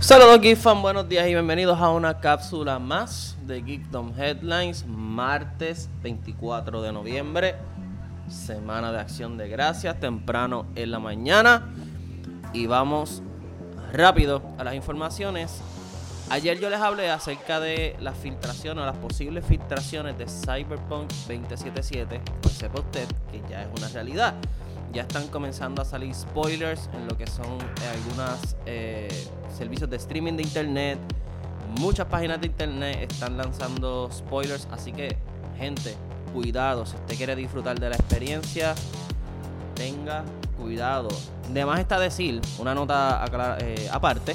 Saludos Geek Fan, buenos días y bienvenidos a una cápsula más de Geekdom Headlines, martes 24 de noviembre, semana de acción de gracias, temprano en la mañana y vamos rápido a las informaciones. Ayer yo les hablé acerca de las filtraciones o las posibles filtraciones de Cyberpunk 2077, pues sepa usted que ya es una realidad ya están comenzando a salir spoilers en lo que son eh, algunos eh, servicios de streaming de internet. Muchas páginas de internet están lanzando spoilers, así que gente, cuidado, si usted quiere disfrutar de la experiencia, tenga cuidado. De más está decir, una nota eh, aparte,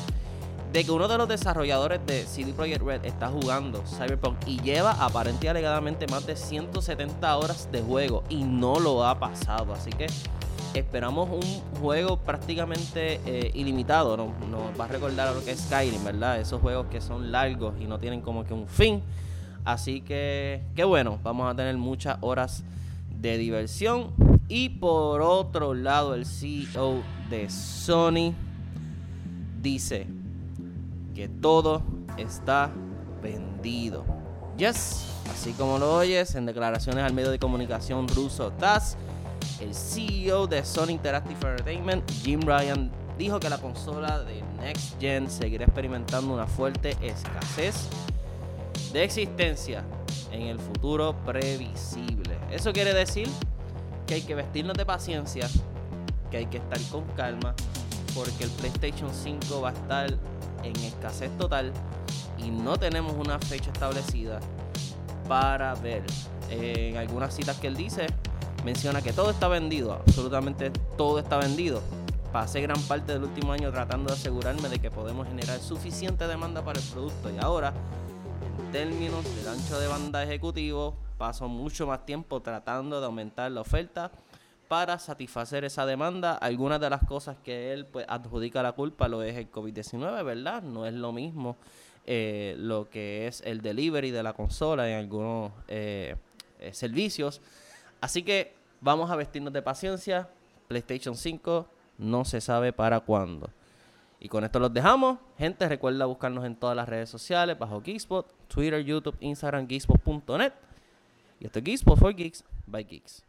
de que uno de los desarrolladores de CD Projekt Red está jugando Cyberpunk y lleva aparentemente alegadamente más de 170 horas de juego y no lo ha pasado. Así que esperamos un juego prácticamente eh, ilimitado. Nos, va a recordar a lo que es Skyrim, ¿verdad? Esos juegos que son largos y no tienen como que un fin. Así que, qué bueno, vamos a tener muchas horas de diversión. Y por otro lado, el CEO de Sony dice que todo está vendido. Yes, así como lo oyes, en declaraciones al medio de comunicación ruso TASS el CEO de Sony Interactive Entertainment, Jim Ryan, dijo que la consola de Next Gen seguirá experimentando una fuerte escasez de existencia en el futuro previsible. Eso quiere decir que hay que vestirnos de paciencia, que hay que estar con calma, porque el PlayStation 5 va a estar en escasez total y no tenemos una fecha establecida para ver. En algunas citas que él dice, menciona que todo está vendido, absolutamente todo está vendido. Pasé gran parte del último año tratando de asegurarme de que podemos generar suficiente demanda para el producto y ahora, en términos del ancho de banda ejecutivo, paso mucho más tiempo tratando de aumentar la oferta para satisfacer esa demanda. Algunas de las cosas que él pues, adjudica la culpa lo es el COVID-19, ¿verdad? No es lo mismo eh, lo que es el delivery de la consola en algunos eh, eh, servicios Así que vamos a vestirnos de paciencia. PlayStation 5 no se sabe para cuándo. Y con esto los dejamos. Gente, recuerda buscarnos en todas las redes sociales, bajo Geekspot, Twitter, YouTube, Instagram, Geekspot.net. Y esto es Geekspot for Geeks by Geeks.